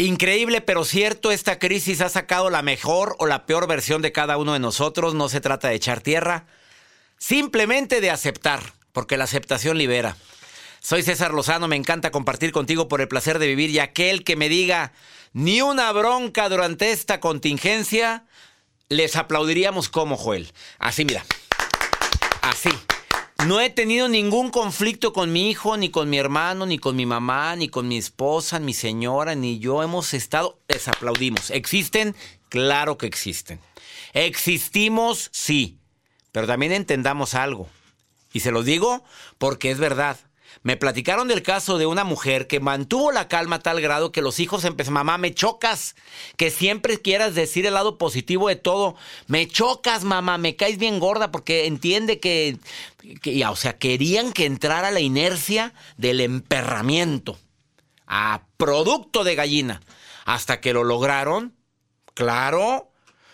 Increíble pero cierto, esta crisis ha sacado la mejor o la peor versión de cada uno de nosotros. No se trata de echar tierra, simplemente de aceptar, porque la aceptación libera. Soy César Lozano, me encanta compartir contigo por el placer de vivir y aquel que me diga ni una bronca durante esta contingencia, les aplaudiríamos como Joel. Así, mira. Así. No he tenido ningún conflicto con mi hijo, ni con mi hermano, ni con mi mamá, ni con mi esposa, mi señora, ni yo. Hemos estado, les aplaudimos. ¿Existen? Claro que existen. ¿Existimos? Sí. Pero también entendamos algo. Y se lo digo porque es verdad. Me platicaron del caso de una mujer que mantuvo la calma a tal grado que los hijos empezaron, mamá, me chocas, que siempre quieras decir el lado positivo de todo, me chocas, mamá, me caes bien gorda, porque entiende que, que o sea, querían que entrara la inercia del emperramiento a producto de gallina, hasta que lo lograron, claro,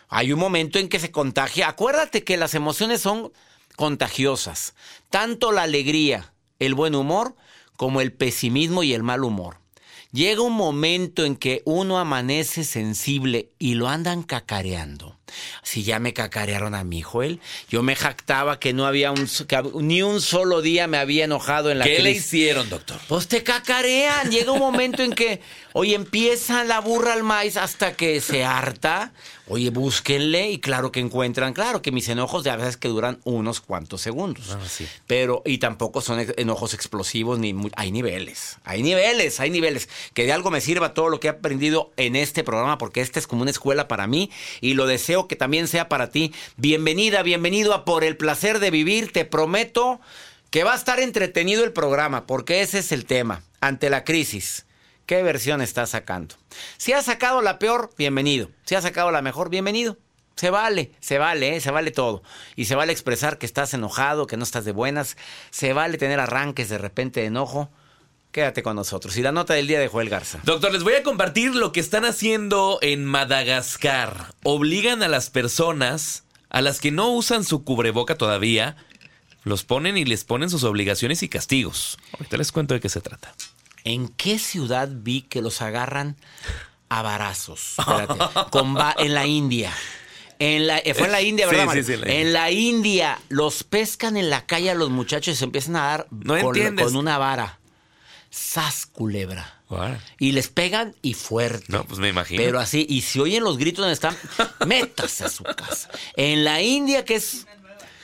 hay un momento en que se contagia, acuérdate que las emociones son contagiosas, tanto la alegría, el buen humor como el pesimismo y el mal humor. Llega un momento en que uno amanece sensible y lo andan cacareando. Si ya me cacarearon a mi Joel, yo me jactaba que no había un, que ni un solo día me había enojado en la ¿Qué le hicieron, doctor? Pues te cacarean. Llega un momento en que, oye, empieza la burra al maíz hasta que se harta. Oye, búsquenle y claro que encuentran. Claro que mis enojos de a veces que duran unos cuantos segundos. Ah, sí. Pero, y tampoco son enojos explosivos, ni hay niveles. Hay niveles, hay niveles. Que de algo me sirva todo lo que he aprendido en este programa, porque este es como una escuela para mí y lo deseo que también sea para ti. Bienvenida, bienvenido a Por el placer de vivir. Te prometo que va a estar entretenido el programa, porque ese es el tema. Ante la crisis. ¿Qué versión estás sacando? Si has sacado la peor, bienvenido. Si has sacado la mejor, bienvenido. Se vale, se vale, ¿eh? se vale todo. Y se vale expresar que estás enojado, que no estás de buenas. Se vale tener arranques de repente de enojo. Quédate con nosotros. Y la nota del día de Joel Garza. Doctor, les voy a compartir lo que están haciendo en Madagascar. Obligan a las personas, a las que no usan su cubreboca todavía, los ponen y les ponen sus obligaciones y castigos. Ahorita les cuento de qué se trata. ¿En qué ciudad vi que los agarran a varazos? Espérate. Con en la India. En la, eh, fue en la India, ¿verdad? Sí, sí, sí, en la en la India los pescan en la calle a los muchachos y se empiezan a dar No con, con una vara. Sas culebra. Y les pegan y fuerte. No, pues me imagino. Pero así, y si oyen los gritos donde están, métase a su casa. En la India, que es.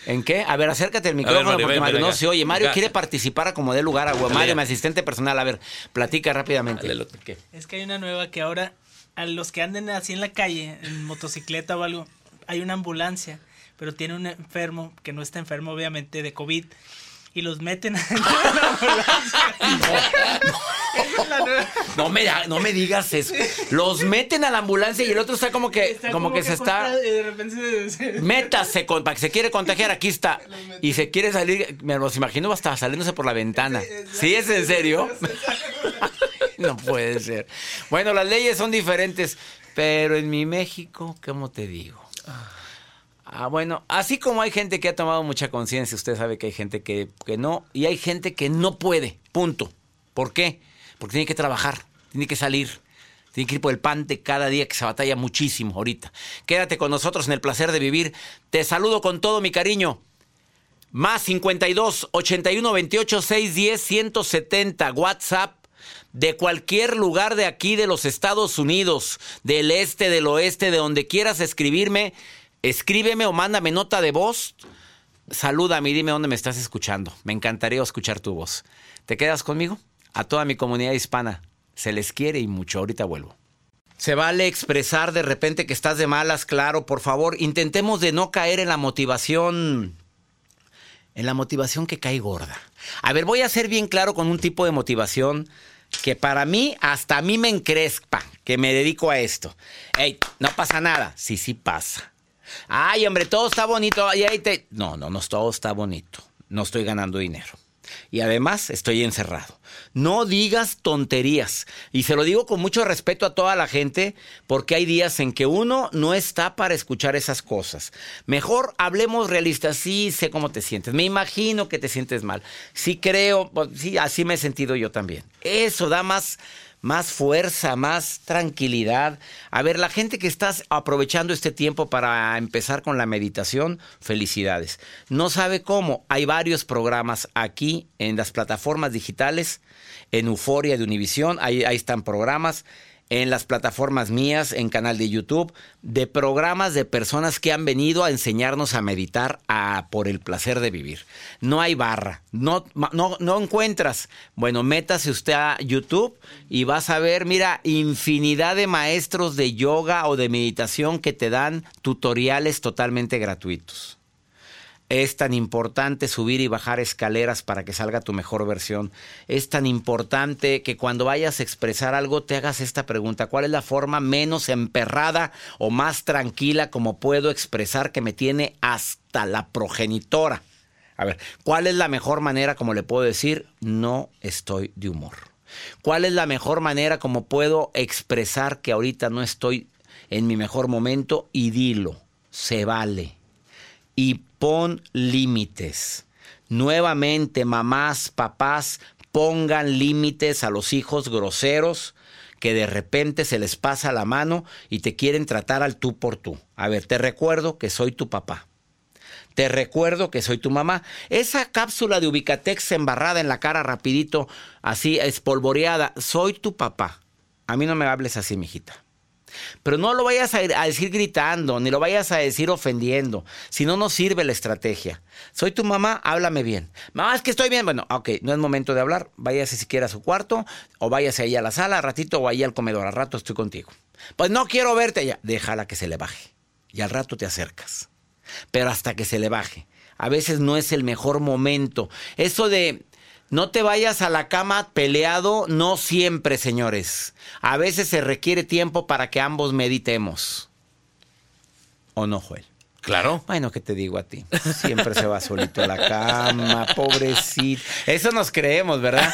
¿En qué? A ver, acércate al micrófono Mario, porque ven, Mario ven no se oye. Mario Acá. quiere participar a como dé lugar a Mario, Dale. mi asistente personal. A ver, platica rápidamente. Dale, doctor. ¿Qué? Es que hay una nueva que ahora a los que anden así en la calle, en motocicleta o algo, hay una ambulancia, pero tiene un enfermo que no está enfermo obviamente de COVID y los meten a la ambulancia. La nueva. No me, da- no me digas eso. Los meten a la ambulancia y el otro está como que, Está como que se está. de repente se- se- Métase con, para que se quiere contagiar, aquí está. Y se quiere salir, me los imagino hasta saliéndose por la ventana. ¿Sí es en serio? No puede ser. Bueno, las leyes son diferentes, pero en mi México, ¿cómo te digo? Ah, bueno, así como hay gente que ha tomado mucha conciencia, usted sabe que hay gente que, que no, y hay gente que no puede, punto. ¿Por qué? Porque tiene que trabajar, tiene que salir, tiene que ir por el pan de cada día que se batalla muchísimo ahorita. Quédate con nosotros en el placer de vivir. Te saludo con todo mi cariño. Más 52 81 28 610 170 WhatsApp de cualquier lugar de aquí de los Estados Unidos, del este, del oeste, de donde quieras escribirme, escríbeme o mándame nota de voz. Salúdame y dime dónde me estás escuchando. Me encantaría escuchar tu voz. ¿Te quedas conmigo? A toda mi comunidad hispana. Se les quiere y mucho. Ahorita vuelvo. Se vale expresar de repente que estás de malas, claro, por favor. Intentemos de no caer en la motivación en la motivación que cae gorda. A ver, voy a ser bien claro con un tipo de motivación que para mí, hasta a mí me encrespa, que me dedico a esto. Ey, no pasa nada. Sí, sí pasa. Ay, hombre, todo está bonito. Te... No, no, no, todo está bonito. No estoy ganando dinero y además estoy encerrado. No digas tonterías. Y se lo digo con mucho respeto a toda la gente porque hay días en que uno no está para escuchar esas cosas. Mejor hablemos realistas. Sí, sé cómo te sientes. Me imagino que te sientes mal. Sí creo, pues, sí, así me he sentido yo también. Eso da más más fuerza, más tranquilidad. A ver, la gente que estás aprovechando este tiempo para empezar con la meditación, felicidades. No sabe cómo, hay varios programas aquí en las plataformas digitales, en Euforia de Univisión, ahí, ahí están programas en las plataformas mías, en canal de YouTube, de programas de personas que han venido a enseñarnos a meditar a, por el placer de vivir. No hay barra, no, no, no encuentras. Bueno, métase usted a YouTube y vas a ver, mira, infinidad de maestros de yoga o de meditación que te dan tutoriales totalmente gratuitos es tan importante subir y bajar escaleras para que salga tu mejor versión. Es tan importante que cuando vayas a expresar algo te hagas esta pregunta. ¿Cuál es la forma menos emperrada o más tranquila como puedo expresar que me tiene hasta la progenitora? A ver, ¿cuál es la mejor manera como le puedo decir no estoy de humor? ¿Cuál es la mejor manera como puedo expresar que ahorita no estoy en mi mejor momento y dilo? Se vale. Y pon límites. Nuevamente, mamás, papás, pongan límites a los hijos groseros que de repente se les pasa la mano y te quieren tratar al tú por tú. A ver, te recuerdo que soy tu papá. Te recuerdo que soy tu mamá. Esa cápsula de Ubicatex embarrada en la cara rapidito, así espolvoreada, soy tu papá. A mí no me hables así, mijita. Pero no lo vayas a, decir gritando, ni lo vayas a decir ofendiendo. Si no, no sirve la estrategia. Soy tu mamá, háblame bien. Mamá, es que estoy bien. Bueno, ok, no es momento de hablar. Váyase siquiera a su cuarto, o váyase ahí a la sala, ratito, o ahí al comedor. Al rato estoy contigo. Pues no quiero verte ya. Déjala que se le baje. Y al rato te acercas. Pero hasta que se le baje. A veces no es el mejor momento. Eso de no te vayas a la cama peleado, no siempre, señores. A veces se requiere tiempo para que ambos meditemos. ¿O no, Joel? Claro. Bueno, ¿qué te digo a ti? Siempre se va solito a la cama, pobrecito. Eso nos creemos, ¿verdad?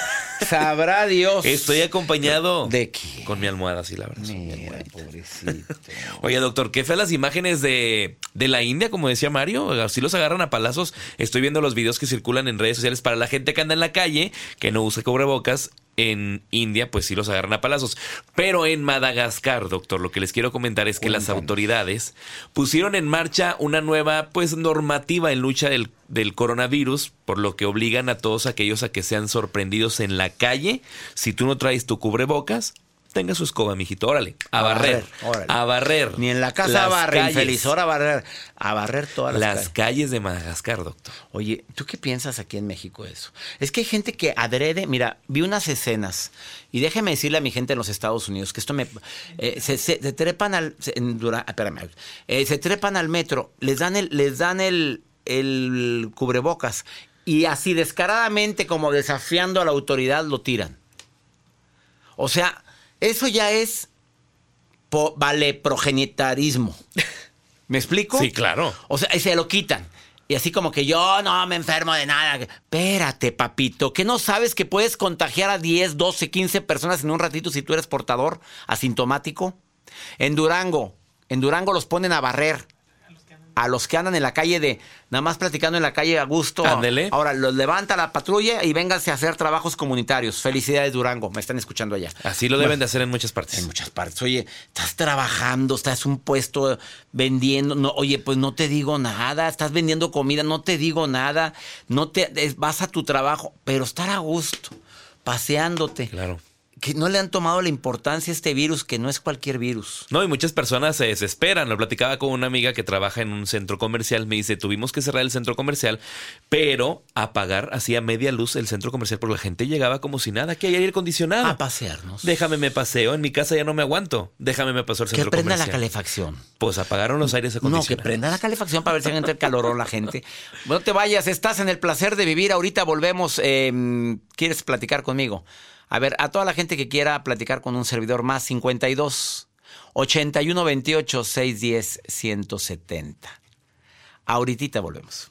Sabrá Dios. Estoy acompañado. ¿De? Con mi almohada, sí, la verdad. Mira, pobrecito. Oye, doctor, qué feas las imágenes de, de la India, como decía Mario. Así los agarran a palazos. Estoy viendo los videos que circulan en redes sociales para la gente que anda en la calle, que no use cubrebocas en India, pues sí los agarran a palazos. Pero en Madagascar, doctor, lo que les quiero comentar es que las autoridades pusieron en marcha una nueva, pues, normativa en lucha del, del coronavirus, por lo que obligan a todos aquellos a que sean sorprendidos en la calle. Si tú no traes tu cubrebocas, tenga su escoba, mijito. Órale, a, barrer. A barrer. Ni en la casa a barrer, infeliz. Ahora a barrer. A barrer todas las, las calles. de Madagascar, doctor. Oye, ¿tú qué piensas aquí en México de eso? Es que hay gente que adrede. Mira, vi unas escenas. Y déjeme decirle a mi gente en los Estados Unidos que esto me. Eh, se, se, trepan al. En, dura, espérame. Eh, se trepan al metro, les dan el, les dan el, el cubrebocas. Y así descaradamente, como desafiando a la autoridad, lo tiran. O sea, eso ya es vale progenitarismo. ¿Me explico? Sí, claro. O sea, y se lo quitan. Y así como que yo no me enfermo de nada. Espérate, papito, ¿que no sabes que puedes contagiar a 10, 12, 15 personas en un ratito si tú eres portador asintomático? En Durango, en Durango los ponen a barrer. A los que andan en la calle de nada más platicando en la calle a gusto. Ándele. Ahora los levanta la patrulla y vénganse a hacer trabajos comunitarios. Felicidades Durango, me están escuchando allá. Así lo deben de hacer en muchas partes. En muchas partes. Oye, estás trabajando, estás en un puesto vendiendo. No, oye, pues no te digo nada. Estás vendiendo comida, no te digo nada. No te vas a tu trabajo, pero estar a gusto, paseándote. Claro. Que no le han tomado la importancia a este virus, que no es cualquier virus. No, y muchas personas se desesperan. Lo platicaba con una amiga que trabaja en un centro comercial. Me dice, tuvimos que cerrar el centro comercial, pero apagar así a media luz el centro comercial porque la gente llegaba como si nada, que hay aire acondicionado. A pasearnos. Déjame me paseo, en mi casa ya no me aguanto. Déjame me paso al que centro prenda la comercial. calefacción. Pues apagaron los aires No, acondicionados. que prenda la calefacción para ver si entra el calorón la gente. No te vayas, estás en el placer de vivir. Ahorita volvemos. eh, ¿Quieres platicar conmigo? A ver, a toda la gente que quiera platicar con un servidor más, 52 81 28 610 170. Ahorita volvemos.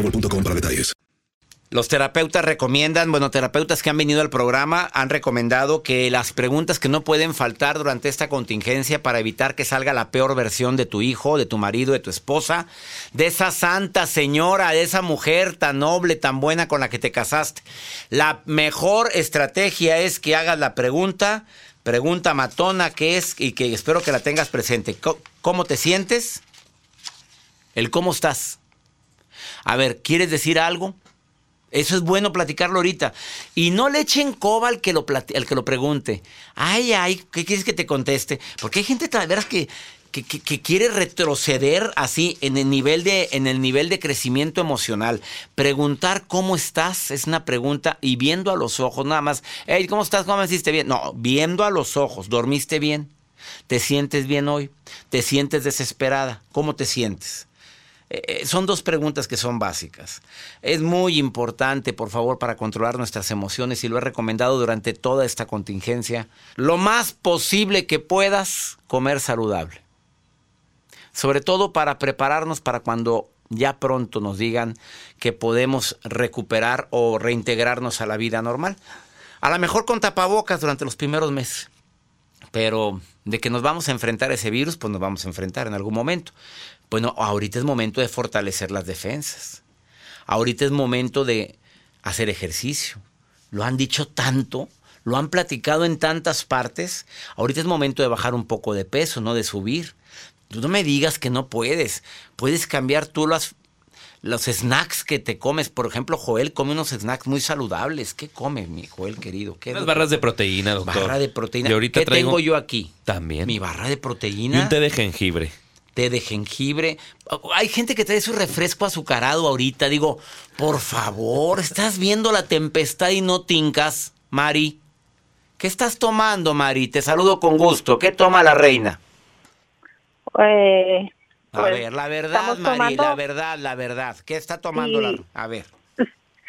Los terapeutas recomiendan, bueno, terapeutas que han venido al programa han recomendado que las preguntas que no pueden faltar durante esta contingencia para evitar que salga la peor versión de tu hijo, de tu marido, de tu esposa, de esa santa señora, de esa mujer tan noble, tan buena con la que te casaste. La mejor estrategia es que hagas la pregunta, pregunta matona que es y que espero que la tengas presente. ¿Cómo te sientes? El cómo estás. A ver, ¿quieres decir algo? Eso es bueno platicarlo ahorita. Y no le echen coba al que lo, al que lo pregunte. Ay, ay, ¿qué quieres que te conteste? Porque hay gente, de veras, que- que quiere retroceder así en el, nivel de, en el nivel de crecimiento emocional. Preguntar cómo estás es una pregunta y viendo a los ojos, nada más. Hey, ¿cómo estás? ¿Cómo me hiciste bien? No, viendo a los ojos. ¿Dormiste bien? ¿Te sientes bien hoy? ¿Te sientes desesperada? ¿Cómo te sientes? Eh, eh, son dos preguntas que son básicas. Es muy importante, por favor, para controlar nuestras emociones y lo he recomendado durante toda esta contingencia, lo más posible que puedas comer saludable. Sobre todo para prepararnos para cuando ya pronto nos digan que podemos recuperar o reintegrarnos a la vida normal. A lo mejor con tapabocas durante los primeros meses. Pero de que nos vamos a enfrentar a ese virus, pues nos vamos a enfrentar en algún momento. Bueno, ahorita es momento de fortalecer las defensas. Ahorita es momento de hacer ejercicio. Lo han dicho tanto, lo han platicado en tantas partes. Ahorita es momento de bajar un poco de peso, no de subir. Tú no me digas que no puedes. Puedes cambiar tú las, los snacks que te comes. Por ejemplo, Joel come unos snacks muy saludables. ¿Qué come mi Joel querido? ¿Qué Unas barras de proteína, doctor. Barra de proteína. Y ahorita ¿Qué traigo tengo yo aquí? También. Mi barra de Y proteína. un té de jengibre. Té de jengibre. Hay gente que trae su refresco azucarado ahorita. Digo, por favor, estás viendo la tempestad y no tincas, Mari. ¿Qué estás tomando, Mari? Te saludo con gusto. ¿Qué toma la reina? Eh, A pues, ver, la verdad, Mari, tomando- la verdad, la verdad. ¿Qué está tomando Sí. la... A ver.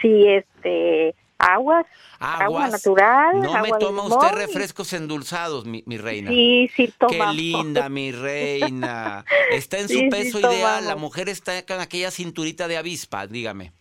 sí, este, aguas, agua natural, No me agua toma usted refrescos endulzados, mi, mi reina. Sí, sí Qué tomamos. linda, mi reina. Está en su sí peso ideal. La mujer está con aquella cinturita de avispa, dígame.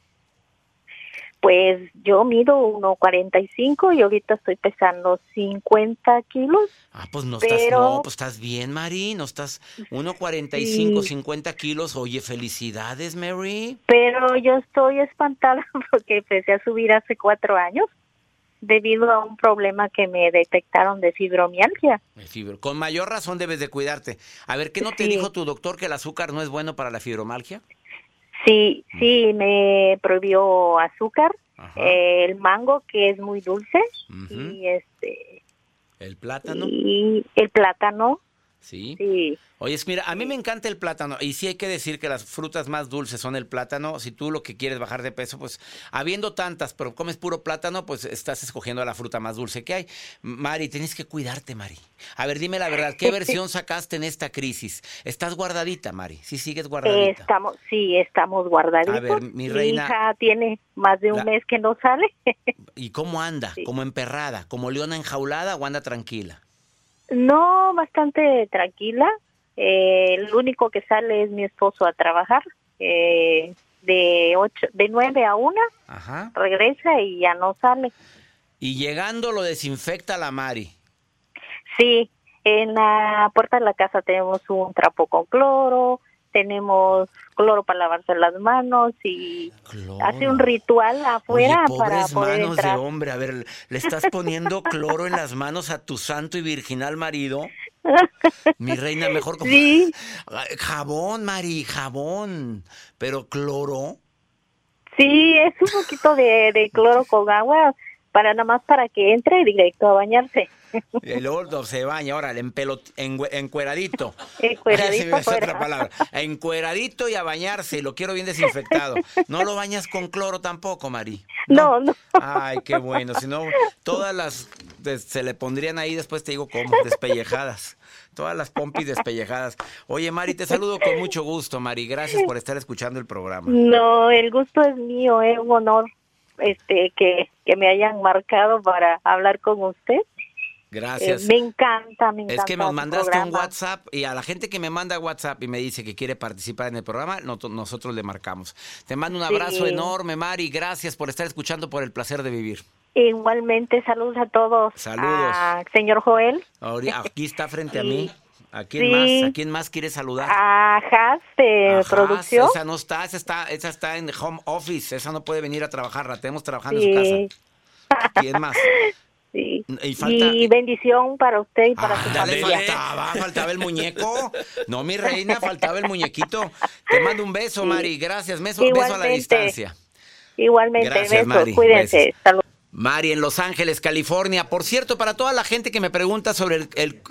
Pues yo mido 1.45 y ahorita estoy pesando 50 kilos. Ah, pues no estás, no, pues estás bien, Mari. No estás 1.45, Sí. 50 kilos. Oye, felicidades, Mary. Pero yo estoy espantada porque empecé a subir hace cuatro años debido a un problema que me detectaron de fibromialgia. Con mayor razón debes de cuidarte. A ver, ¿qué no te Sí. dijo tu doctor que el azúcar no es bueno para la fibromalgia? Sí, sí, me prohibió azúcar, eh, el mango que es muy dulce y este El plátano. y el plátano. Sí. Sí. Oye, es- mira, a mí me encanta el plátano y sí hay que decir que las frutas más dulces son el plátano. Si tú lo que quieres bajar de peso, pues habiendo tantas, pero comes puro plátano, pues estás escogiendo la fruta más dulce que hay. Mari, tienes que cuidarte, Mari. A ver, dime la verdad, ¿qué versión sacaste en esta crisis? ¿Estás guardadita, Mari? Sí, sigues guardadita. estamos, sí, estamos guardaditos. A ver, mi reina- hija tiene más de un La- mes que no sale. ¿Y cómo anda? ¿Como emperrada? ¿Como leona enjaulada o anda tranquila? No, bastante tranquila. Eh, el único que sale es mi esposo a trabajar. Eh, de ocho, de nueve a una Ajá. regresa y ya no sale. Y llegando lo desinfecta la Mari. Sí, en la puerta de la casa tenemos un trapo con cloro, tenemos cloro para lavarse las manos y hace un ritual afuera Oye, para pobres poder manos entrar. de hombre. A ver, ¿le estás poniendo cloro en las manos a tu santo y virginal marido? Mi reina, mejor como... Sí. Jabón, Mari, jabón. Pero cloro. Sí, es un poquito de, de cloro con agua para nada más para que entre directo a bañarse. Y luego se baña, ahora, en encueradito. Encueradito Ay, otra palabra. Encueradito y a bañarse. Lo quiero bien desinfectado. No lo bañas con cloro tampoco, Mari. No, no. Ay, qué bueno. Si no, todas las se le pondrían ahí, después te digo cómo, despellejadas. Todas las pompis despellejadas. Oye, Mari, te saludo con mucho gusto, Mari. Gracias por estar escuchando el programa. No, el gusto es mío, es un honor este que, que me hayan marcado para hablar con usted. Gracias. Eh, me encanta, me encanta. Es que me su mandaste un. WhatsApp y a la gente que me manda WhatsApp y me dice que quiere participar en el programa, no- nosotros le marcamos. Te mando un Sí. abrazo enorme, Mari. Gracias por estar escuchando por el placer de vivir. Igualmente, saludos a todos. Saludos. A señor Joel, Aquí está frente a mí. ¿A quién Sí. más? ¿A quién más quiere saludar? a Haas de Ajá, producción. Esa no está, esa está, esa está en home office, esa no puede venir a trabajar, la tenemos trabajando en Sí. su casa. ¿Quién más? Sí. Y falta. Y bendición para usted y para su Ah, dale, familia. faltaba, faltaba el muñeco. No, mi reina, faltaba el muñequito. Te mando un beso, Mari. Gracias. Beso, beso a la distancia. Igualmente, Gracias, Mari. cuídense. Saludos. Mari, en Los Ángeles, California. Por cierto, para toda la gente que me pregunta sobre el,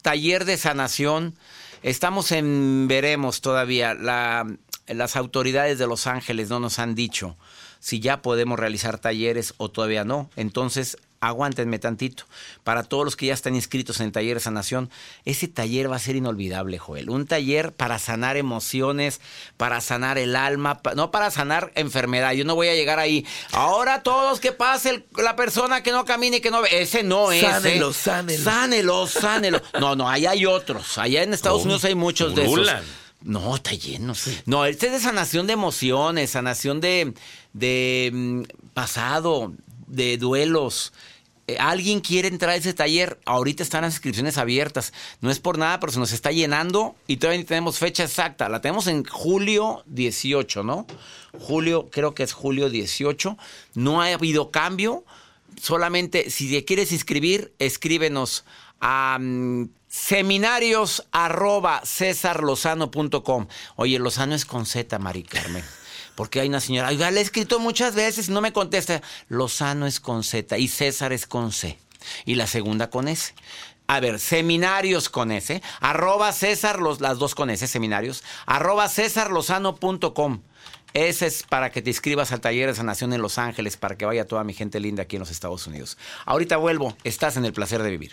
taller de sanación, estamos en veremos todavía. La- las autoridades de Los Ángeles no nos han dicho si ya podemos realizar talleres o todavía no. Entonces, aguántenme tantito. Para todos los que ya están inscritos en Taller de Sanación, ese taller va a ser inolvidable, Joel. Un taller para sanar emociones, para sanar el alma, pa- no para sanar enfermedad. Yo no voy a llegar ahí. Ahora todos que pase el- la persona que no camine y que no ve. Ese no es. Sánelo, ¿eh? sánelo. Sánelo, sánelo. No, no, allá hay otros. Allá en Estados Oh, Unidos hay muchos de esos. No, está lleno. No, este es de sanación de emociones, sanación de, de mm, pasado, de duelos. Eh, ¿Alguien quiere entrar a ese taller? Ahorita están las inscripciones abiertas. No es por nada, pero se nos está llenando y todavía ni tenemos fecha exacta. La tenemos en julio 18, ¿no? Julio, creo que es julio 18. No ha habido cambio. Solamente si te quieres inscribir, escríbenos a mm, seminarios arroba. Oye, Lozano es con Z, Mari Carmen. Porque hay una señora, oiga, le he escrito muchas veces y no me contesta. Lozano es con Z y César es con C. Y la segunda con S. A ver, seminarios con S. Arroba César, los, las dos con S, seminarios. Arroba cesarlozano.com. Ese es para que te inscribas al taller de sanación en Los Ángeles, para que vaya toda mi gente linda aquí en los Estados Unidos. Ahorita vuelvo, estás en el placer de vivir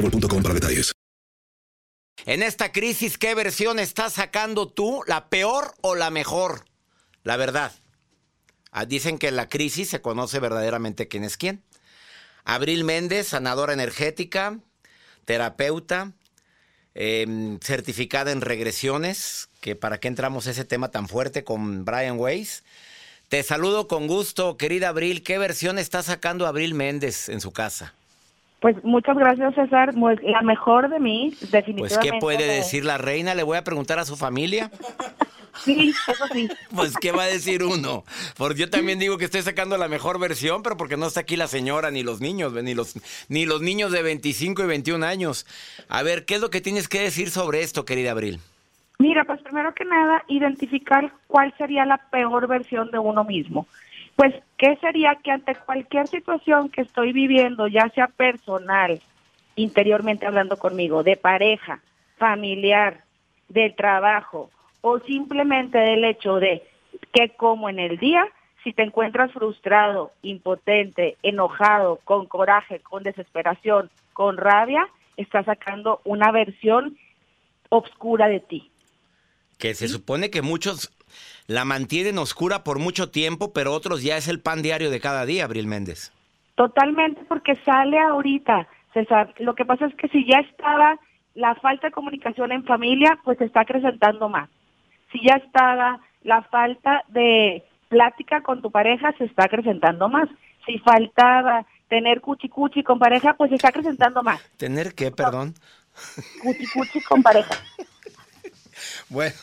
En esta crisis, ¿qué versión estás sacando tú? ¿La peor o la mejor? La verdad. Ah, Dicen que en la crisis se conoce verdaderamente quién es quién. Abril Méndez, sanadora energética, terapeuta, em, certificada en regresiones, que para qué entramos ese tema tan fuerte con Brian Weiss. Te saludo con gusto, querida Abril. ¿Qué versión está sacando Abril Méndez en su casa? Pues muchas gracias, César. Mu- La mejor de mí, Pues, definitivamente. ¿qué puede de- decir la reina? Le voy a preguntar a su familia. Sí, eso sí. Pues, ¿qué va a decir uno? Porque yo también digo que estoy sacando la mejor versión, pero porque no está aquí la señora, ni los niños, ni los, ni los niños de 25 y 21 años. A ver, ¿qué es lo que tienes que decir sobre esto, querida Abril? Mira, pues primero que nada, identificar cuál sería la peor versión de uno mismo. Pues, ¿qué sería que ante cualquier situación que estoy viviendo, ya sea personal, interiormente hablando conmigo, de pareja, familiar, del trabajo, o simplemente del hecho de que como en el día, si te encuentras frustrado, impotente, enojado, con coraje, con desesperación, con rabia, estás sacando una versión obscura de ti. Que se supone que muchos la mantienen oscura por mucho tiempo, pero otros ya es el pan diario de cada día, Abril Méndez. Totalmente, porque sale ahorita, César. Lo que pasa es que si ya estaba la falta de comunicación en familia, pues se está acrecentando más. Si ya estaba la falta de plática con tu pareja, se está acrecentando más. Si faltaba tener cuchi cuchi con pareja, pues se está acrecentando más. ¿Tener qué, perdón? Cuchi cuchi con pareja. Bueno,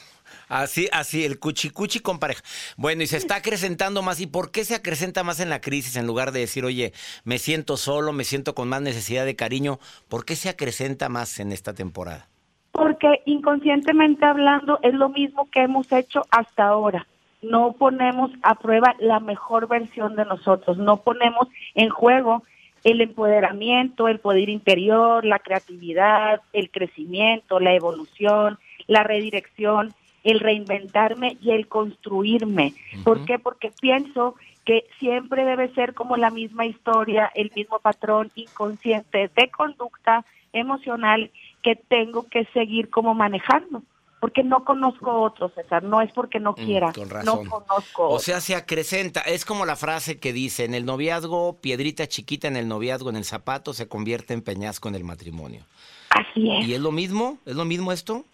así, así, el cuchicuchi con pareja. Bueno, y se está acrecentando más. ¿Y por qué se acrecenta más en la crisis en lugar de decir, oye, me siento solo, me siento con más necesidad de cariño? ¿Por qué se acrecenta más en esta temporada? Porque inconscientemente hablando es lo mismo que hemos hecho hasta ahora. No ponemos a prueba la mejor versión de nosotros, no ponemos en juego el empoderamiento, el poder interior, la creatividad, el crecimiento, la evolución, la redirección, el reinventarme y el construirme. ¿Por qué? Porque pienso que siempre debe ser como la misma historia, el mismo patrón inconsciente de conducta emocional que tengo que seguir como manejando. porque no conozco otro, César, no es porque no Mm, quiera, no conozco. O sea, se acrecenta. Es como la frase que dice, en el noviazgo, piedrita chiquita en el noviazgo, en el zapato, se convierte en peñasco en el matrimonio. Así es. ¿Y es lo mismo? ¿Es lo mismo esto?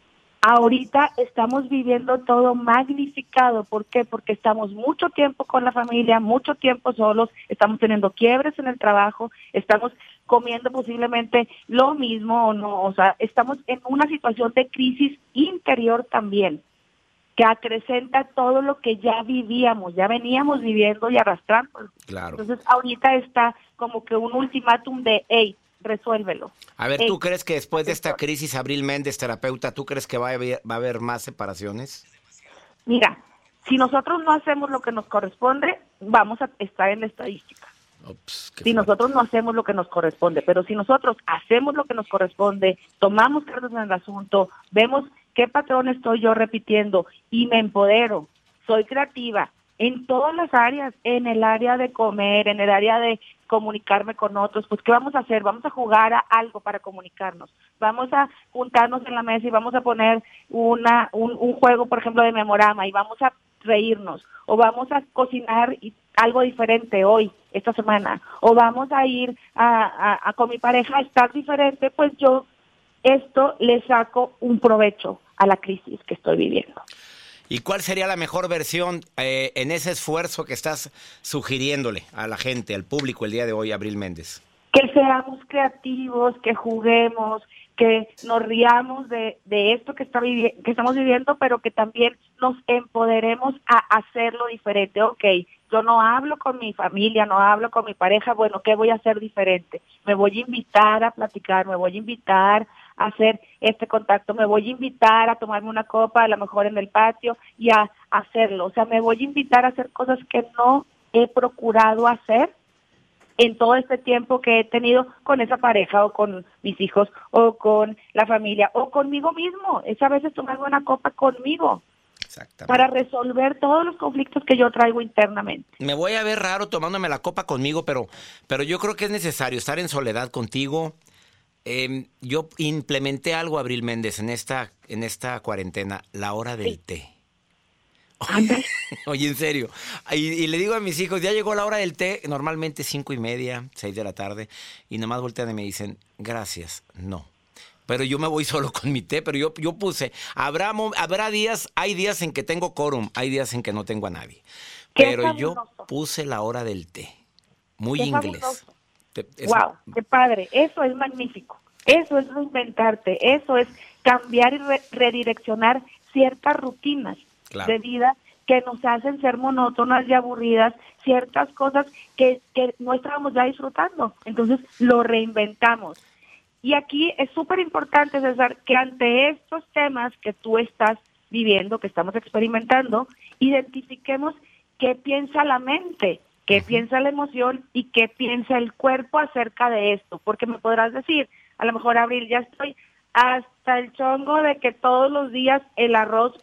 Ahorita estamos viviendo todo magnificado. ¿Por qué? Porque estamos mucho tiempo con la familia, mucho tiempo solos, estamos teniendo quiebres en el trabajo, estamos comiendo posiblemente lo mismo o no. O sea, estamos en una situación de crisis interior también, que acrecenta todo lo que ya vivíamos, ya veníamos viviendo y arrastrando. Claro. Entonces, ahorita está como que un ultimátum de, hey, resuélvelo. A ver, ¿tú crees que después de esta crisis, Abril Méndez, terapeuta, ¿tú crees que va a haber, va a haber más separaciones? Mira, si nosotros no hacemos lo que nos corresponde, vamos a estar en la estadística. si nosotros no hacemos lo que nos corresponde, pero si nosotros hacemos lo que nos corresponde, tomamos cartas en el asunto, vemos qué patrón estoy yo repitiendo y me empodero, soy creativa en todas las áreas, en el área de comer, en el área de comunicarme con otros, pues ¿qué vamos a hacer? Vamos a jugar a algo para comunicarnos. Vamos a juntarnos en la mesa y vamos a poner una un, un juego, por ejemplo, de memorama y vamos a reírnos o vamos a cocinar algo diferente hoy, esta semana, o vamos a ir a- a con mi pareja a estar diferente, pues yo esto le saco un provecho a la crisis que estoy viviendo. ¿Y cuál sería la mejor versión eh, en ese esfuerzo que estás sugiriéndole a la gente, al público el día de hoy, Abril Méndez? que seamos creativos, que juguemos, que nos riamos de, esto que, está que estamos viviendo, pero que también nos empoderemos a hacerlo diferente. Ok, yo no hablo con mi familia, no hablo con mi pareja, bueno, ¿qué voy a hacer diferente? Me voy a invitar a platicar, me voy a invitar hacer este contacto, me voy a invitar a tomarme una copa, a lo mejor en el patio, y a hacerlo. O sea, me voy a invitar a hacer cosas que no he procurado hacer en todo este tiempo que he tenido con esa pareja o con mis hijos o con la familia o conmigo mismo. Es a veces tomarme una copa conmigo para resolver todos los conflictos que yo traigo internamente. Me voy a ver raro tomándome la copa conmigo, pero, pero yo creo que es necesario estar en soledad contigo. Eh, yo implementé algo, Abril Méndez, en esta, en esta cuarentena, la hora del té. Oye, en serio. Y, y le digo a mis hijos, ya llegó la hora del té, normalmente cinco y media, seis de la tarde, y nomás voltean y me dicen, gracias, no. Pero yo me voy solo con mi té, pero yo, yo puse, habrá, habrá días, hay días en que tengo quórum, hay días en que no tengo a nadie. Pero yo puse la hora del té. Muy Qué inglés. fabuloso. Es- Wow, qué padre. Eso es magnífico. Eso es reinventarte. Eso es cambiar y re- redireccionar ciertas rutinas Claro. de vida que nos hacen ser monótonas y aburridas, ciertas cosas que, que no estábamos ya disfrutando. Entonces lo reinventamos. Y aquí es súper importante, César, que ante estos temas que tú estás viviendo, que estamos experimentando, identifiquemos qué piensa la mente, qué piensa la emoción y qué piensa el cuerpo acerca de esto. Porque me podrás decir, a lo mejor, Abril, ya estoy hasta el chongo de que todos los días el arroz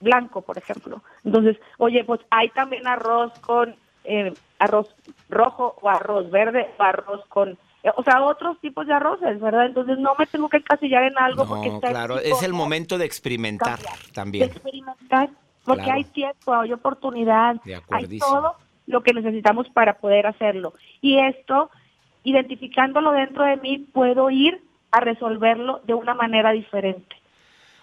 blanco, por ejemplo. Entonces, oye, pues hay también arroz con eh, arroz rojo o arroz verde o arroz con, eh, o sea, otros tipos de arroces, ¿verdad? Entonces no me tengo que encasillar en algo porque está claro, es el momento de experimentar de también. experimentar, porque Claro. hay tiempo, hay oportunidad, De hay todo lo que necesitamos para poder hacerlo. Y esto, identificándolo dentro de mí, puedo ir a resolverlo de una manera diferente.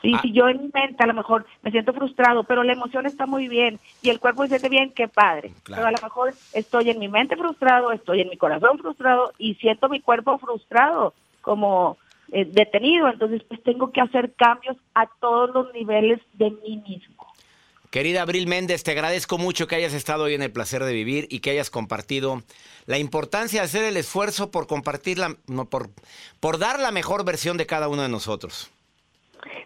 Sí, Ah. Si yo en mi mente a lo mejor me siento frustrado, pero la emoción está muy bien y el cuerpo se siente bien, qué padre. Claro. Pero a lo mejor estoy en mi mente frustrado, estoy en mi corazón frustrado y siento mi cuerpo frustrado, como eh, detenido. Entonces, pues tengo que hacer cambios a todos los niveles de mí mismo. Querida Abril Méndez, te agradezco mucho que hayas estado hoy en el placer de vivir y que hayas compartido la importancia de hacer el esfuerzo por compartir la, no, por, por dar la mejor versión de cada uno de nosotros.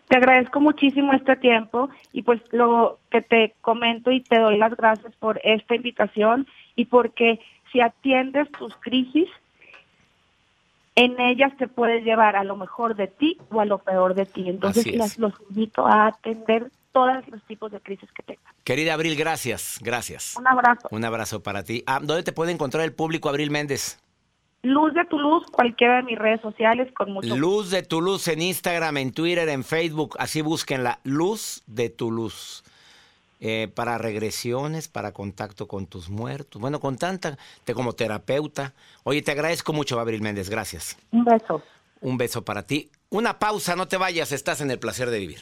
Te agradezco muchísimo este tiempo y pues lo que te comento y te doy las gracias por esta invitación y porque si atiendes tus crisis, en ellas te puedes llevar a lo mejor de ti o a lo peor de ti. Entonces los invito a atender todos los tipos de crisis que tengan. Querida Abril, gracias, gracias. Un abrazo. Un abrazo para ti. Ah, ¿Dónde te puede encontrar el público, Abril Méndez? Luz de tu luz, cualquiera de mis redes sociales, con mucho Luz de tu luz en Instagram, en Twitter, en Facebook. Así búsquenla. Luz de tu luz. Eh, para regresiones, para contacto con tus muertos. Bueno, con tanta, te como terapeuta. Oye, te agradezco mucho, Gabriel Méndez. Gracias. Un beso. Un beso para ti. Una pausa, no te vayas, estás en el placer de vivir.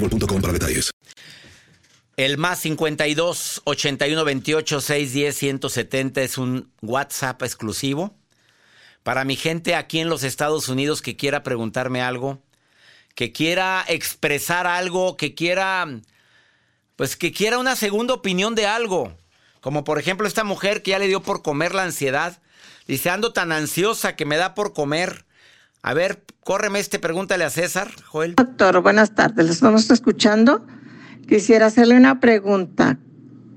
para detalles. El más 52 81 28 610 170 es un WhatsApp exclusivo. Para mi gente aquí en los Estados Unidos que quiera preguntarme algo, que quiera expresar algo, que quiera, pues que quiera una segunda opinión de algo. Como por ejemplo esta mujer que ya le dio por comer la ansiedad. Dice, ando tan ansiosa que me da por comer. A ver, córreme este, pregúntale a César, Joel. Doctor, buenas tardes. ¿Les estamos escuchando? Quisiera hacerle una pregunta.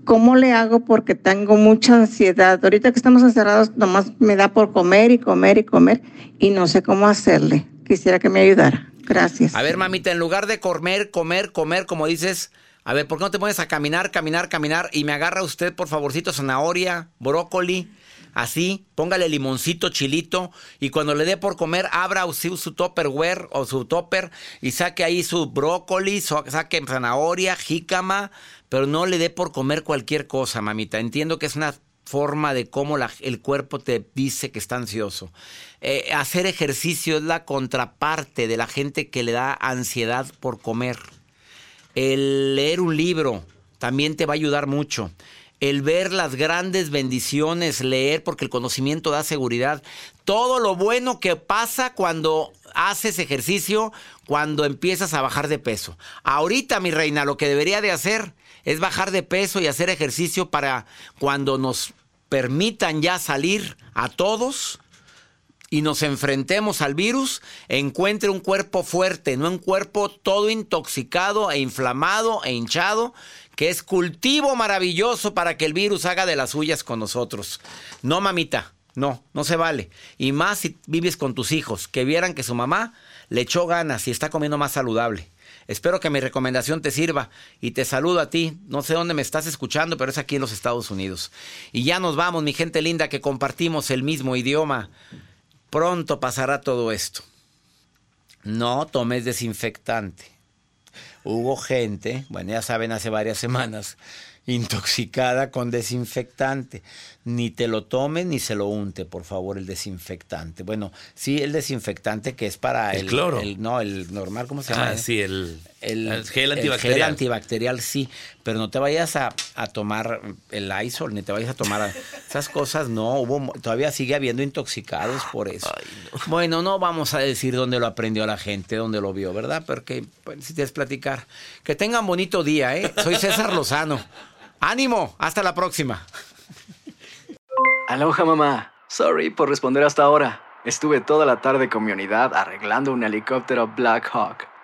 ¿Cómo le hago? Porque tengo mucha ansiedad. Ahorita que estamos encerrados, nomás me da por comer y comer y comer y no sé cómo hacerle. Quisiera que me ayudara. Gracias. A ver, mamita, en lugar de comer, comer, comer, como dices, a ver, ¿por qué no te pones a caminar, caminar, caminar? Y me agarra usted, por favorcito, zanahoria, brócoli, así, póngale limoncito, chilito, y cuando le dé por comer, abra su, su topperware o su topper y saque ahí su brócoli, saque zanahoria, jícama, pero no le dé por comer cualquier cosa, mamita. Entiendo que es una forma de cómo el cuerpo te dice que está ansioso. Eh, hacer ejercicio es la contraparte de la gente que le da ansiedad por comer. El leer un libro también te va a ayudar mucho. El ver las grandes bendiciones, leer porque el conocimiento da seguridad. Todo lo bueno que pasa cuando haces ejercicio, cuando empiezas a bajar de peso. Ahorita, mi reina, lo que debería de hacer es bajar de peso y hacer ejercicio para cuando nos permitan ya salir a todos, y nos enfrentemos al virus, encuentre un cuerpo fuerte, no un cuerpo todo intoxicado e inflamado e hinchado, que es cultivo maravilloso para que el virus haga de las suyas con nosotros. No, mamita, no, no se vale. Y más si vives con tus hijos, que vieran que su mamá le echó ganas y está comiendo más saludable. Espero que mi recomendación te sirva y te saludo a ti. No sé dónde me estás escuchando, pero es aquí en los Estados Unidos. Y ya nos vamos, mi gente linda, que compartimos el mismo idioma. Pronto pasará todo esto. No tomes desinfectante. Hubo gente, bueno, ya saben, hace varias semanas, intoxicada con desinfectante. Ni te lo tome ni se lo unte, por favor, el desinfectante. Bueno, sí, el desinfectante que es para El el, cloro. el- no, el normal, ¿cómo se llama? Ah, sí, el... el, El gel el antibacterial. antibacterial sí, pero no te vayas a, a tomar el Lysol, ni te vayas a tomar a- esas cosas, no, hubo, todavía sigue habiendo intoxicados por eso. Bueno, no vamos a decir dónde lo aprendió la gente, dónde lo vio, ¿verdad? Porque pues, si tienes platicar. Que tengan bonito día, ¿eh? Soy César Lozano. Ánimo, hasta la próxima. Aloha mamá. Sorry por responder hasta ahora. Estuve toda la tarde con mi unidad arreglando un helicóptero Black Hawk.